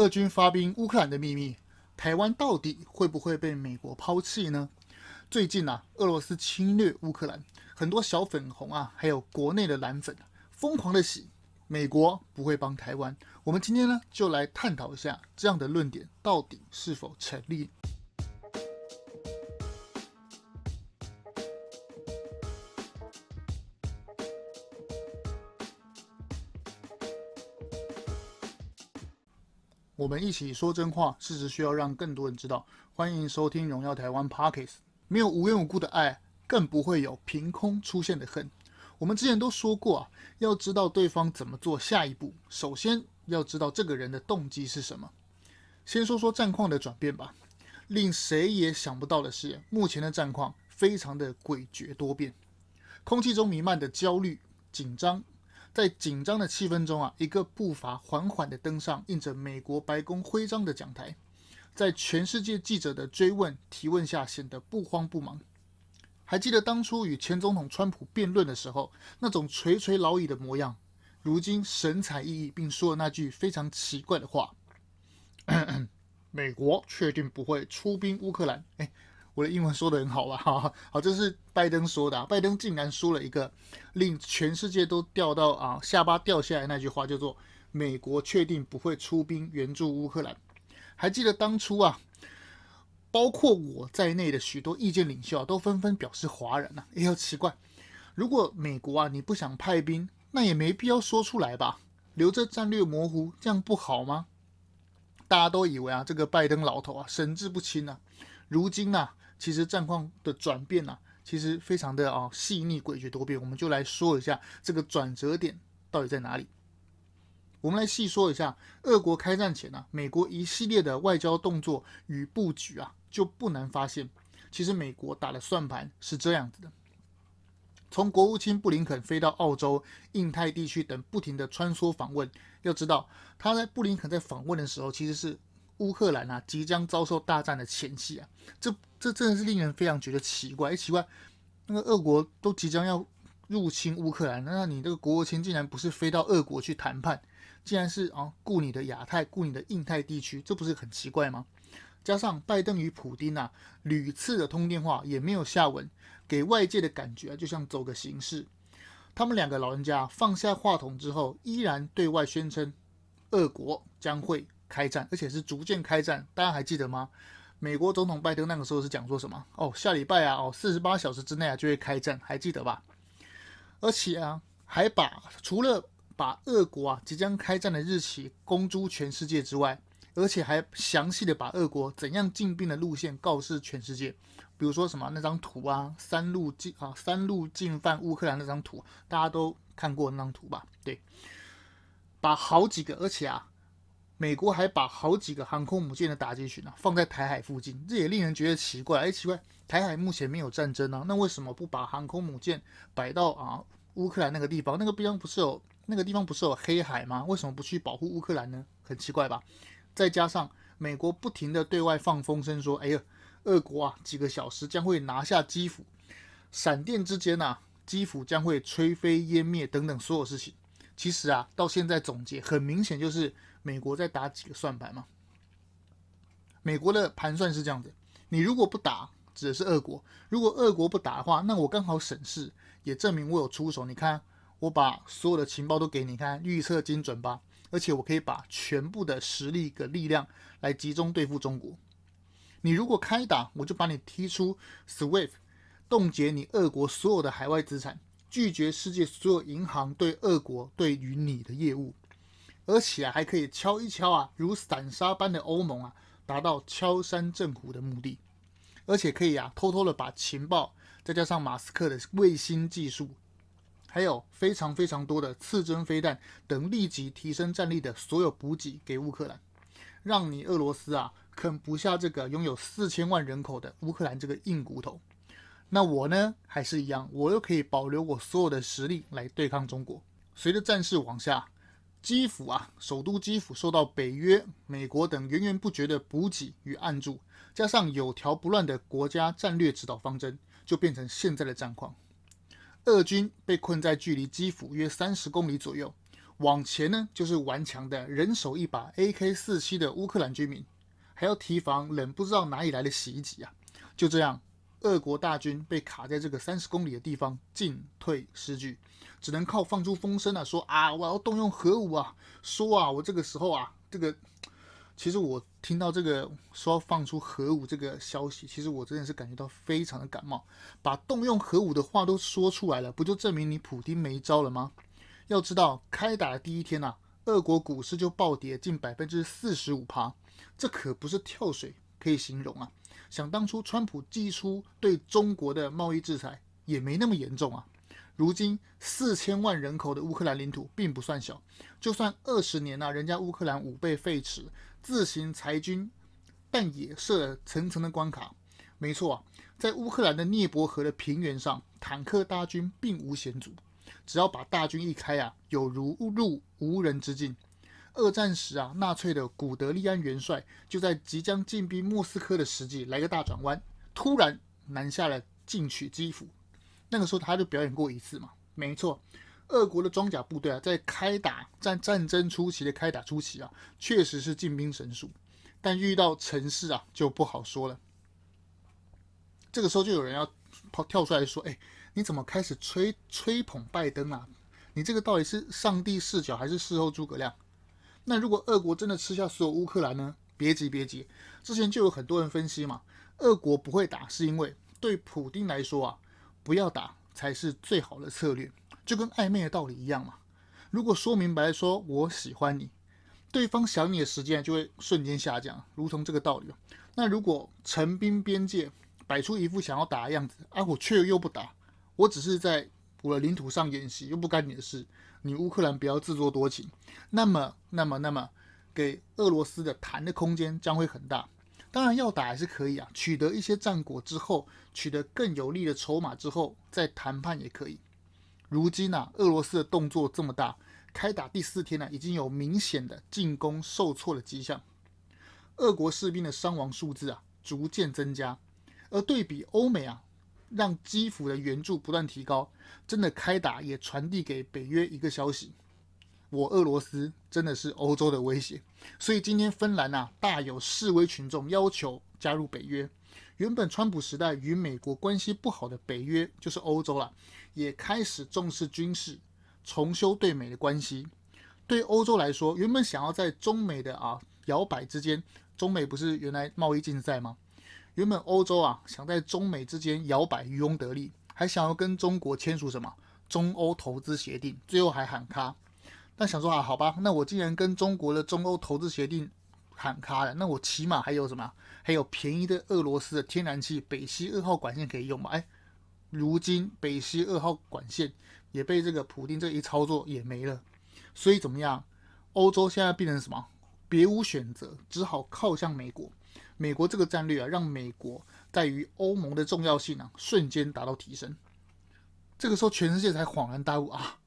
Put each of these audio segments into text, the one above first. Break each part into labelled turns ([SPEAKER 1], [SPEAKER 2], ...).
[SPEAKER 1] 俄军发兵乌克兰的秘密，台湾到底会不会被美国抛弃呢？最近啊，俄罗斯侵略乌克兰，很多小粉红啊，还有国内的蓝粉疯狂的洗，美国不会帮台湾。我们今天呢，就来探讨一下这样的论点到底是否成立。我们一起说真话，事实需要让更多人知道。欢迎收听《荣耀台湾》Podcast。没有无缘无故的爱，更不会有凭空出现的恨。我们之前都说过啊，要知道对方怎么做下一步，首先要知道这个人的动机是什么。先说说战况的转变吧。令谁也想不到的是，目前的战况非常的诡谲多变，空气中弥漫的焦虑、紧张。在紧张的气氛中啊，一个步伐缓缓地登上印着美国白宫徽章的讲台，在全世界记者的追问提问下，显得不慌不忙。还记得当初与前总统川普辩论的时候，那种垂垂老矣的模样，如今神采奕奕，并说了那句非常奇怪的话：“ 美国确定不会出兵乌克兰。”哎。我的英文说得很好吧？哈，好，这是拜登说的。拜登竟然说了一个令全世界都掉到啊下巴掉下来那句话，叫做“美国确定不会出兵援助乌克兰”。还记得当初啊，包括我在内的许多意见领袖啊，都纷纷表示哗然呐。哎呦，奇怪，如果美国啊你不想派兵，那也没必要说出来吧？留着战略模糊，这样不好吗？大家都以为啊，这个拜登老头啊神志不清啊，如今啊。其实战况的转变呢、啊，其实非常的啊细腻诡谲多变。我们就来说一下这个转折点到底在哪里。我们来细说一下，俄国开战前呢、啊，美国一系列的外交动作与布局啊，就不难发现，其实美国打的算盘是这样子的：从国务卿布林肯飞到澳洲、印太地区等，不停的穿梭访问。要知道，他在布林肯在访问的时候，其实是。乌克兰啊，即将遭受大战的前夕啊，这这真的是令人非常觉得奇怪。奇怪，那个俄国都即将要入侵乌克兰，那你这个国务卿竟然不是飞到俄国去谈判，竟然是啊顾你的亚太，顾你的印太地区，这不是很奇怪吗？加上拜登与普丁啊屡次的通电话也没有下文，给外界的感觉就像走个形式。他们两个老人家放下话筒之后，依然对外宣称，俄国将会。开战，而且是逐渐开战。大家还记得吗？美国总统拜登那个时候是讲说什么？哦，下礼拜啊，哦，四十八小时之内啊就会开战，还记得吧？而且啊，还把除了把俄国啊即将开战的日期公诸全世界之外，而且还详细的把俄国怎样进兵的路线告知全世界。比如说什么那张图啊，三路进啊，三路进犯乌克兰那张图，大家都看过那张图吧？对，把好几个，而且啊。美国还把好几个航空母舰的打击群啊放在台海附近，这也令人觉得奇怪。哎，奇怪，台海目前没有战争啊，那为什么不把航空母舰摆到啊乌克兰那个地方？那个地方不是有那个地方不是有黑海吗？为什么不去保护乌克兰呢？很奇怪吧？再加上美国不停地对外放风声说，哎呀，俄国啊几个小时将会拿下基辅，闪电之间啊基辅将会灰飞烟灭等等所有事情。其实啊到现在总结很明显就是。美国在打几个算盘吗？美国的盘算是这样子：你如果不打，指的是俄国；如果俄国不打的话，那我刚好省事，也证明我有出手。你看，我把所有的情报都给你看，预测精准吧？而且我可以把全部的实力跟力量来集中对付中国。你如果开打，我就把你踢出 SWIFT，冻结你俄国所有的海外资产，拒绝世界所有银行对俄国对于你的业务。而且啊，还可以敲一敲啊，如散沙般的欧盟啊，达到敲山震虎的目的。而且可以啊，偷偷的把情报，再加上马斯克的卫星技术，还有非常非常多的刺针飞弹等立即提升战力的所有补给给乌克兰，让你俄罗斯啊啃不下这个拥有四千万人口的乌克兰这个硬骨头。那我呢，还是一样，我又可以保留我所有的实力来对抗中国。随着战事往下。基辅啊，首都基辅受到北约、美国等源源不绝的补给与援助，加上有条不乱的国家战略指导方针，就变成现在的战况。俄军被困在距离基辅约三十公里左右，往前呢就是顽强的人手一把 AK-47 的乌克兰军民，还要提防冷不知道哪里来的袭击啊！就这样，俄国大军被卡在这个三十公里的地方，进退失据，只能靠放出风声啊，说啊我要动用核武啊，说啊我这个时候啊这个。其实我听到这个说放出核武这个消息，其实我真的是感觉到非常的感冒。把动用核武的话都说出来了，不就证明你普丁没招了吗？要知道，开打的第一天呐，俄国股市就暴跌近百分之四十五趴，这可不是跳水可以形容啊。想当初川普祭出对中国的贸易制裁也没那么严重啊。如今四千万人口的乌克兰领土并不算小，就算二十年呐，人家乌克兰五倍废弛。自行裁军，但也设了层层的关卡。没错，在乌克兰的涅伯河的平原上，坦克大军并无险阻。只要把大军一开啊，有如入无人之境。二战时啊，纳粹的古德利安元帅就在即将进兵莫斯科的时机来个大转弯，突然南下了进取基辅。那个时候他就表演过一次嘛。没错。俄国的装甲部队啊，在开打战战争初期的开打初期啊，确实是进兵神速，但遇到城市啊就不好说了。这个时候就有人要跑跳出来说：“哎，你怎么开始吹吹捧拜登啊？你这个到底是上帝视角还是事后诸葛亮？”那如果俄国真的吃下所有乌克兰呢？别急别急，之前就有很多人分析嘛，俄国不会打是因为对普丁来说啊，不要打才是最好的策略。就跟暧昧的道理一样嘛。如果说明白说我喜欢你，对方想你的时间就会瞬间下降，如同这个道理。那如果陈兵边界，摆出一副想要打的样子，啊，我却又不打，我只是在我的领土上演习，又不干你的事，你乌克兰不要自作多情。那么，那么，那么，给俄罗斯的谈的空间将会很大。当然要打还是可以啊，取得一些战果之后，取得更有利的筹码之后，再谈判也可以。如今啊，俄罗斯的动作这么大，开打第四天呢，已经有明显的进攻受挫的迹象。俄国士兵的伤亡数字啊，逐渐增加。而对比欧美啊，让基辅的援助不断提高，真的开打也传递给北约一个消息：我俄罗斯真的是欧洲的威胁。所以今天芬兰啊，大有示威群众要求加入北约。原本川普时代与美国关系不好的北约，就是欧洲了。也开始重视军事，重修对美的关系。对欧洲来说，原本想要在中美的啊摇摆之间，中美不是原来贸易竞赛吗？原本欧洲啊想在中美之间摇摆渔翁得利，还想要跟中国签署什么中欧投资协定，最后还喊卡。但想说啊，好吧，那我既然跟中国的中欧投资协定喊卡了，那我起码还有什么？还有便宜的俄罗斯的天然气北溪二号管线可以用嘛？哎。如今北溪二号管线也被这个普丁这一操作也没了，所以怎么样？欧洲现在变成什么？别无选择，只好靠向美国。美国这个战略啊，让美国在于欧盟的重要性啊，瞬间达到提升。这个时候，全世界才恍然大悟啊，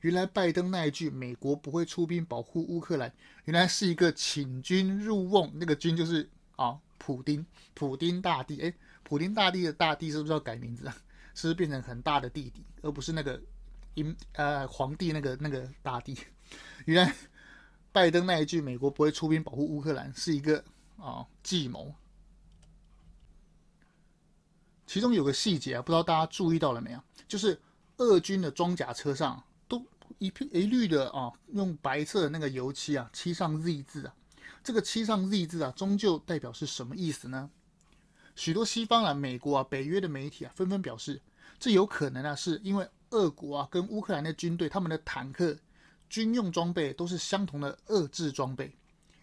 [SPEAKER 1] 原来拜登那一句“美国不会出兵保护乌克兰”，原来是一个请君入瓮。那个君就是啊，普丁，普丁大帝。哎，普丁大帝的大帝是不是要改名字啊？是不是变成很大的弟弟，而不是那个英呃皇帝那个那个大帝。原来拜登那一句“美国不会出兵保护乌克兰”是一个啊计谋。其中有个细节啊，不知道大家注意到了没有？就是俄军的装甲车上一片一律的啊，用白色的那个油漆啊漆上 Z 字啊。这个漆上 Z 字啊，终究代表是什么意思呢？许多西方啊、美国啊、北约的媒体啊，纷纷表示，这有可能啊，是因为俄国啊跟乌克兰的军队，他们的坦克、军用装备都是相同的俄制装备，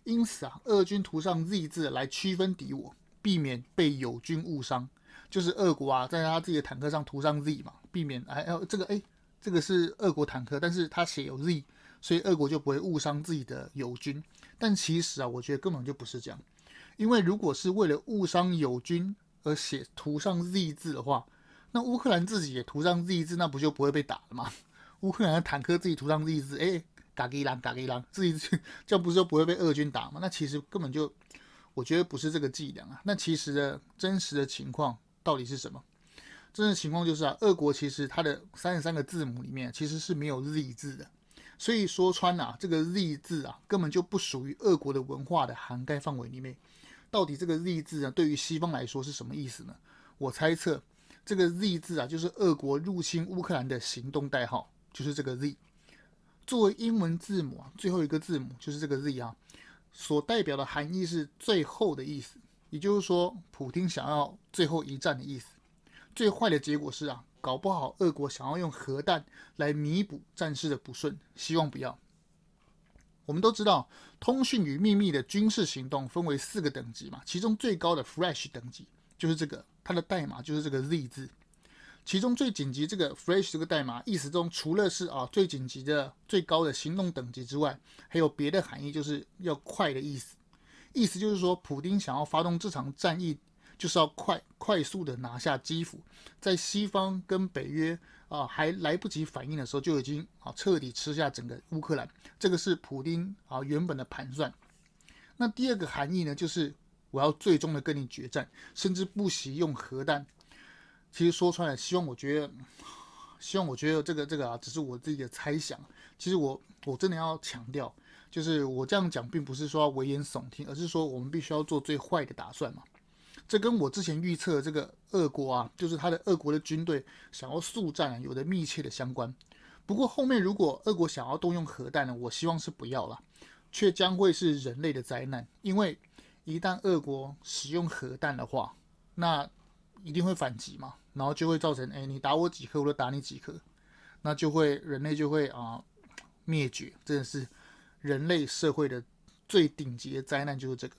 [SPEAKER 1] 因此啊，俄军涂上 Z 字来区分敌我，避免被友军误伤。就是俄国啊，在他自己的坦克上涂上 Z 嘛，避免哎哎这个哎这个是俄国坦克，但是他写有 Z，所以俄国就不会误伤自己的友军。但其实啊，我觉得根本就不是这样。因为如果是为了误伤友军而写涂上 Z 字的话，那乌克兰自己也涂上 Z 字，那不就不会被打了吗？乌克兰的坦克自己涂上 Z 字，哎，嘎吉狼嘎吉狼，自己 这不是就不会被俄军打吗？那其实根本就，我觉得不是这个伎俩啊。那其实的真实的情况到底是什么？真实情况就是啊，俄国其实它的三十三个字母里面其实是没有 Z 字的，所以说穿啊，这个 Z 字啊，根本就不属于俄国的文化的涵盖范围里面。到底这个 Z 字啊，对于西方来说是什么意思呢？我猜测，这个 Z 字啊，就是俄国入侵乌克兰的行动代号，就是这个 Z。作为英文字母啊，最后一个字母就是这个 Z 啊，所代表的含义是最后的意思，也就是说，普丁想要最后一战的意思。最坏的结果是啊，搞不好俄国想要用核弹来弥补战事的不顺，希望不要。我们都知道，通讯与秘密的军事行动分为四个等级嘛，其中最高的 Flash 等级就是这个，它的代码就是这个 Z 字。其中最紧急这个 Flash 这个代码意思中，除了是啊最紧急的最高的行动等级之外，还有别的含义，就是要快的意思。意思就是说，普丁想要发动这场战役，就是要快快速的拿下基辅，在西方跟北约啊还来不及反应的时候，就已经啊彻底吃下整个乌克兰。这个是普丁啊原本的盘算。那第二个含义呢，就是我要最终的跟你决战，甚至不惜用核弹。其实说穿了，希望我觉得，希望我觉得这个这个啊，只是我自己的猜想。其实我我真的要强调，就是我这样讲，并不是说要危言耸听，而是说我们必须要做最坏的打算嘛。这跟我之前预测这个俄国啊，就是他的俄国的军队想要速战，有着密切的相关。不过后面如果俄国想要动用核弹呢，我希望是不要了，却将会是人类的灾难。因为一旦俄国使用核弹的话，那一定会反击嘛。然后就会造成，哎，你打我几颗，我就打你几颗，那就会人类就会啊灭绝，真的是人类社会的最顶级的灾难就是这个。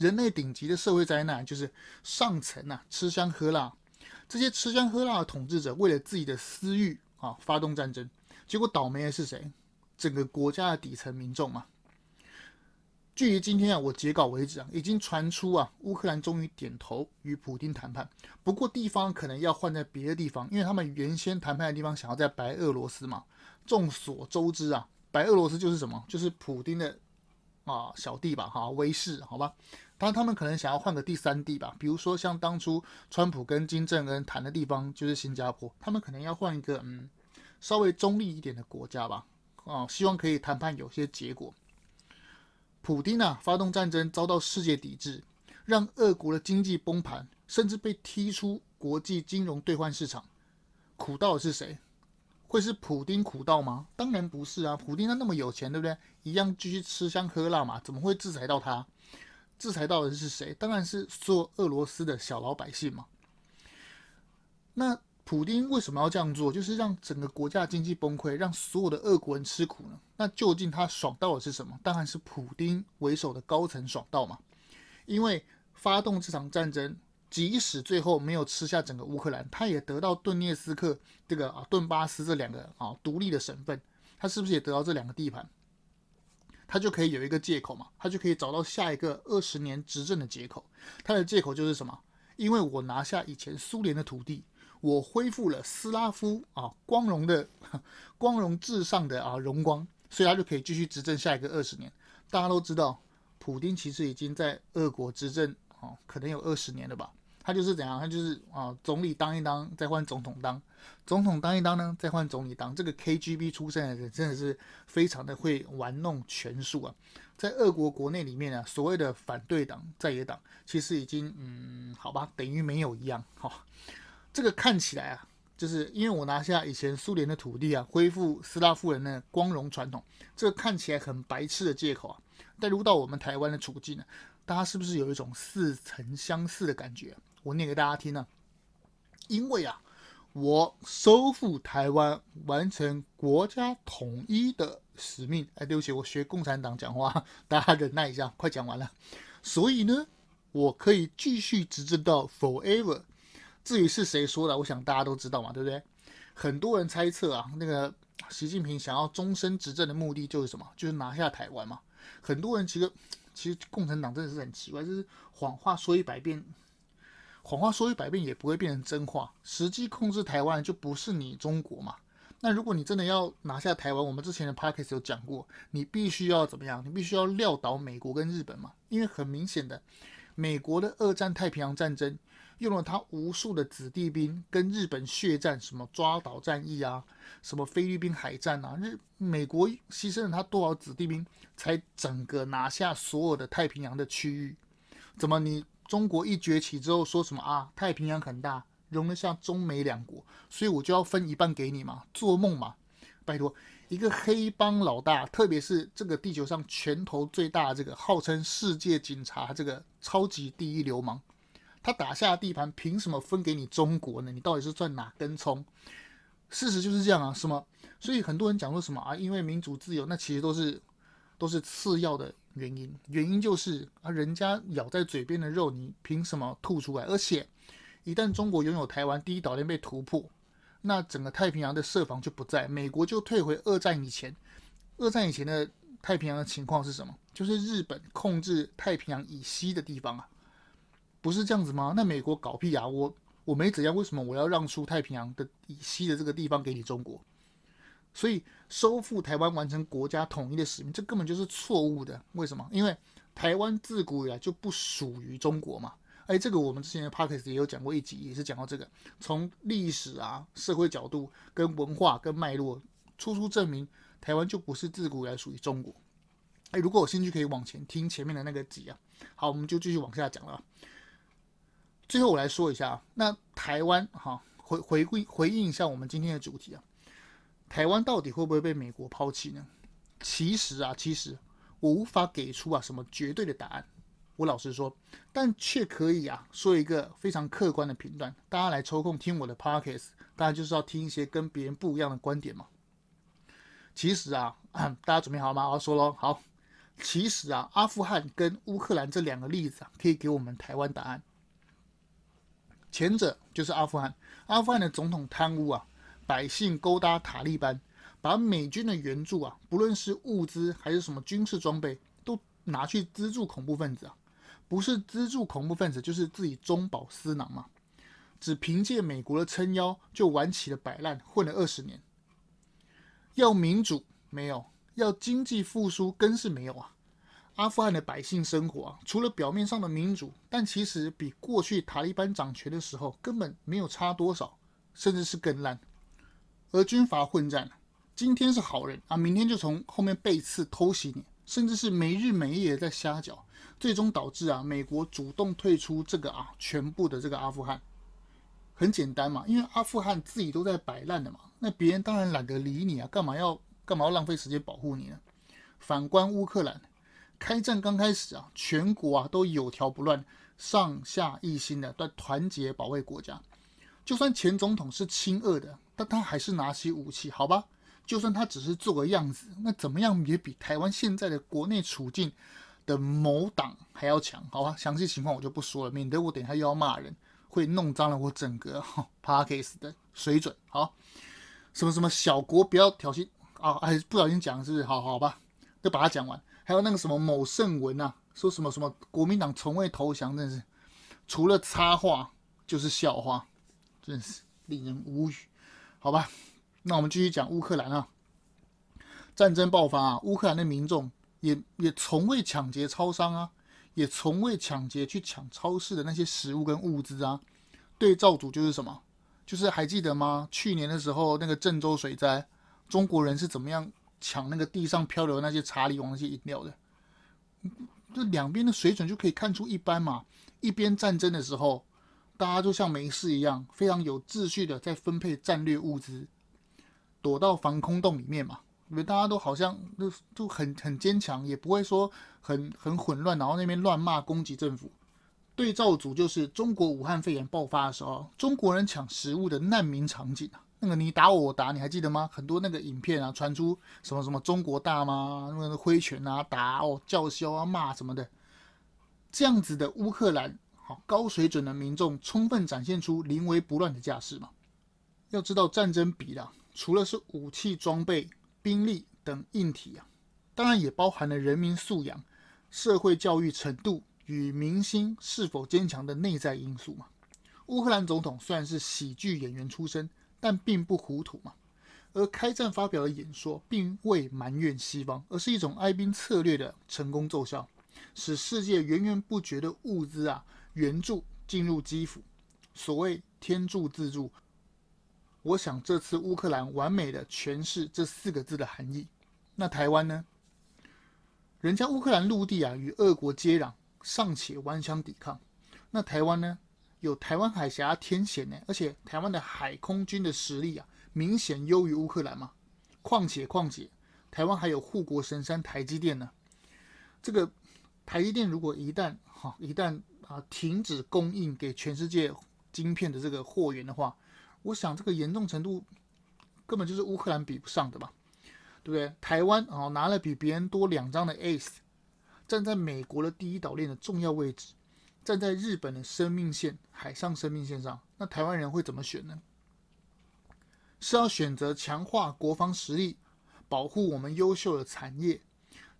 [SPEAKER 1] 人类顶级的社会灾难就是上层啊吃香喝辣，这些吃香喝辣的统治者为了自己的私欲啊发动战争，结果倒霉的是谁？整个国家的底层民众嘛。距离今天啊，我截稿为止啊，已经传出啊，乌克兰终于点头与普丁谈判。不过地方可能要换在别的地方，因为他们原先谈判的地方想要在白俄罗斯嘛。众所周知啊，白俄罗斯就是什么？就是普丁的啊小弟吧，哈，威士，好吧。当他们可能想要换个第三地吧，比如说像当初川普跟金正恩谈的地方就是新加坡，他们可能要换一个嗯稍微中立一点的国家吧，啊，希望可以谈判有些结果。普丁啊，发动战争遭到世界抵制，让俄国的经济崩盘，甚至被踢出国际金融兑换市场。苦到的是谁？会是普丁苦到吗？当然不是啊！普丁他那么有钱，对不对？一样继续吃香喝辣嘛，怎么会制裁到他？制裁到的是谁？当然是做俄罗斯的小老百姓嘛。那。普丁为什么要这样做？就是让整个国家经济崩溃，让所有的俄国人吃苦呢？那究竟他爽到的是什么？当然是普丁为首的高层爽到嘛。因为发动这场战争，即使最后没有吃下整个乌克兰，他也得到顿涅斯克这个啊顿巴斯这两个啊独立的省份，他是不是也得到这两个地盘？他就可以有一个借口嘛，他就可以找到下一个二十年执政的借口。他的借口就是什么？因为我拿下以前苏联的土地。我恢复了斯拉夫啊光荣的 光荣至上的啊荣光，所以他就可以继续执政下一个二十年。大家都知道，普丁其实已经在俄国执政啊，可能有二十年了吧。他就是怎样？他就是啊，总理当一当，再换总统当；总统当一当呢，再换总理当。这个 KGB 出身的人真的是非常的会玩弄权术啊。在俄国国内里面啊，所谓的反对党、在野党，其实已经嗯，好吧，等于没有一样哈。这个看起来啊，就是因为我拿下以前苏联的土地啊，恢复斯拉夫人的光荣传统，这个看起来很白痴的借口啊。带入到我们台湾的处境呢，大家是不是有一种似曾相识的感觉？我念给大家听呢。因为啊，我收复台湾，完成国家统一的使命。哎，对不起，我学共产党讲话，大家忍耐一下，快讲完了。所以呢，我可以继续执政到 forever。至于是谁说的，我想大家都知道嘛，对不对？很多人猜测啊，那个习近平想要终身执政的目的就是什么？就是拿下台湾嘛。很多人其实，其实共产党真的是很奇怪，就是谎话说一百遍，谎话说一百遍也不会变成真话。实际控制台湾就不是你中国嘛。那如果你真的要拿下台湾，我们之前的 podcast 有讲过，你必须要怎么样？你必须要撂倒美国跟日本嘛。因为很明显的，美国的二战太平洋战争。用了他无数的子弟兵跟日本血战，什么抓岛战役啊，什么菲律宾海战啊，日美国牺牲了他多少子弟兵，才整个拿下所有的太平洋的区域？怎么你中国一崛起之后说什么啊？太平洋很大，容得下中美两国，所以我就要分一半给你嘛？做梦嘛！拜托，一个黑帮老大，特别是这个地球上拳头最大的这个号称世界警察，这个超级第一流氓。他打下的地盘，凭什么分给你中国呢？你到底是赚哪根葱？事实就是这样啊，是吗？所以很多人讲说什么啊，因为民主自由，那其实都是都是次要的原因。原因就是啊，人家咬在嘴边的肉，你凭什么吐出来？而且一旦中国拥有台湾，第一岛链被突破，那整个太平洋的设防就不在，美国就退回二战以前。二战以前的太平洋的情况是什么？就是日本控制太平洋以西的地方啊。不是这样子吗？那美国搞屁啊！我我没怎样，为什么我要让出太平洋的以西的这个地方给你中国？所以收复台湾，完成国家统一的使命，这根本就是错误的。为什么？因为台湾自古以来就不属于中国嘛。哎，这个我们之前的 podcast 也有讲过一集，也是讲到这个，从历史啊、社会角度、跟文化、跟脉络，处处证明台湾就不是自古以来属于中国。哎，如果有兴趣，可以往前听前面的那个集啊。好，我们就继续往下讲了。最后我来说一下，那台湾哈回回归回应一下我们今天的主题啊，台湾到底会不会被美国抛弃呢？其实啊，其实我无法给出啊什么绝对的答案，我老实说，但却可以啊说一个非常客观的评断。大家来抽空听我的 podcast，大家就是要听一些跟别人不一样的观点嘛。其实啊，大家准备好了吗？我要说喽，好，其实啊，阿富汗跟乌克兰这两个例子啊，可以给我们台湾答案。前者就是阿富汗，阿富汗的总统贪污啊，百姓勾搭塔利班，把美军的援助啊，不论是物资还是什么军事装备，都拿去资助恐怖分子啊，不是资助恐怖分子，就是自己中饱私囊嘛。只凭借美国的撑腰，就玩起了摆烂，混了二十年。要民主没有，要经济复苏更是没有啊。阿富汗的百姓生活啊，除了表面上的民主，但其实比过去塔利班掌权的时候根本没有差多少，甚至是更烂。而军阀混战，今天是好人啊，明天就从后面背刺偷袭你，甚至是没日没夜的在瞎搅，最终导致啊，美国主动退出这个啊全部的这个阿富汗。很简单嘛，因为阿富汗自己都在摆烂的嘛，那别人当然懒得理你啊，干嘛要干嘛要浪费时间保护你呢？反观乌克兰。开战刚开始啊，全国啊都有条不乱，上下一心的在团结保卫国家。就算前总统是亲俄的，但他还是拿起武器，好吧？就算他只是做个样子，那怎么样也比台湾现在的国内处境的某党还要强，好吧？详细情况我就不说了，免得我等一下又要骂人，会弄脏了我整个 Podcast 的水准。好，什么什么小国不要挑衅啊？还是不小心讲是不是？好好吧，就把它讲完。还有那个什么某圣文啊，说什么什么国民党从未投降，真是除了插话就是笑话，真是令人无语。好吧，那我们继续讲乌克兰啊。战争爆发啊，乌克兰的民众也也从未抢劫超商啊，也从未抢劫去抢超市的那些食物跟物资啊。对照组就是什么？就是还记得吗？去年的时候那个郑州水灾，中国人是怎么样？抢那个地上漂流的那些查理王那些饮料的，这两边的水准就可以看出一斑嘛。一边战争的时候，大家就像没事一样，非常有秩序的在分配战略物资，躲到防空洞里面嘛。因为大家都好像都都很很坚强，也不会说很很混乱，然后那边乱骂攻击政府。对照组就是中国武汉肺炎爆发的时候，中国人抢食物的难民场景啊。那个你打我，我打你，还记得吗？很多那个影片啊，传出什么什么中国大妈那个挥拳啊、打哦、叫嚣啊、骂什么的，这样子的乌克兰高水准的民众，充分展现出临危不乱的架势嘛。要知道战争比啦，除了是武器装备、兵力等硬体啊，当然也包含了人民素养、社会教育程度与民心是否坚强的内在因素嘛。乌克兰总统虽然是喜剧演员出身。但并不糊涂嘛，而开战发表的演说并未埋怨西方，而是一种哀兵策略的成功奏效，使世界源源不绝的物资啊援助进入基辅，所谓天助自助，我想这次乌克兰完美的诠释这四个字的含义。那台湾呢？人家乌克兰陆地啊与俄国接壤，尚且顽强抵抗。那台湾呢？有台湾海峡天险呢，而且台湾的海空军的实力啊，明显优于乌克兰嘛。况且况且，台湾还有护国神山台积电呢。这个台积电如果一旦哈一旦啊停止供应给全世界晶片的这个货源的话，我想这个严重程度根本就是乌克兰比不上的吧。对不对？台湾啊、拿了比别人多两张的 ACE，站在美国的第一岛链的重要位置，站在日本的生命线海上生命线上，那台湾人会怎么选呢？是要选择强化国防实力，保护我们优秀的产业，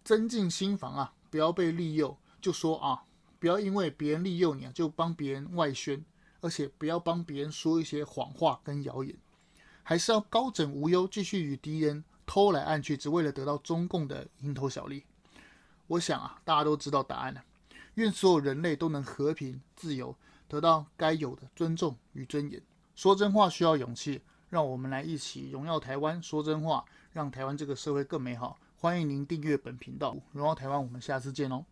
[SPEAKER 1] 增进心防啊，不要被利诱，就说啊，不要因为别人利诱你啊，就帮别人外宣，而且不要帮别人说一些谎话跟谣言，还是要高枕无忧，继续与敌人。偷来暗去，只为了得到中共的蝇头小利。我想啊，大家都知道答案了。愿所有人类都能和平、自由，得到该有的尊重与尊严。说真话需要勇气，让我们来一起荣耀台湾。说真话，让台湾这个社会更美好。欢迎您订阅本频道，荣耀台湾。我们下次见哦。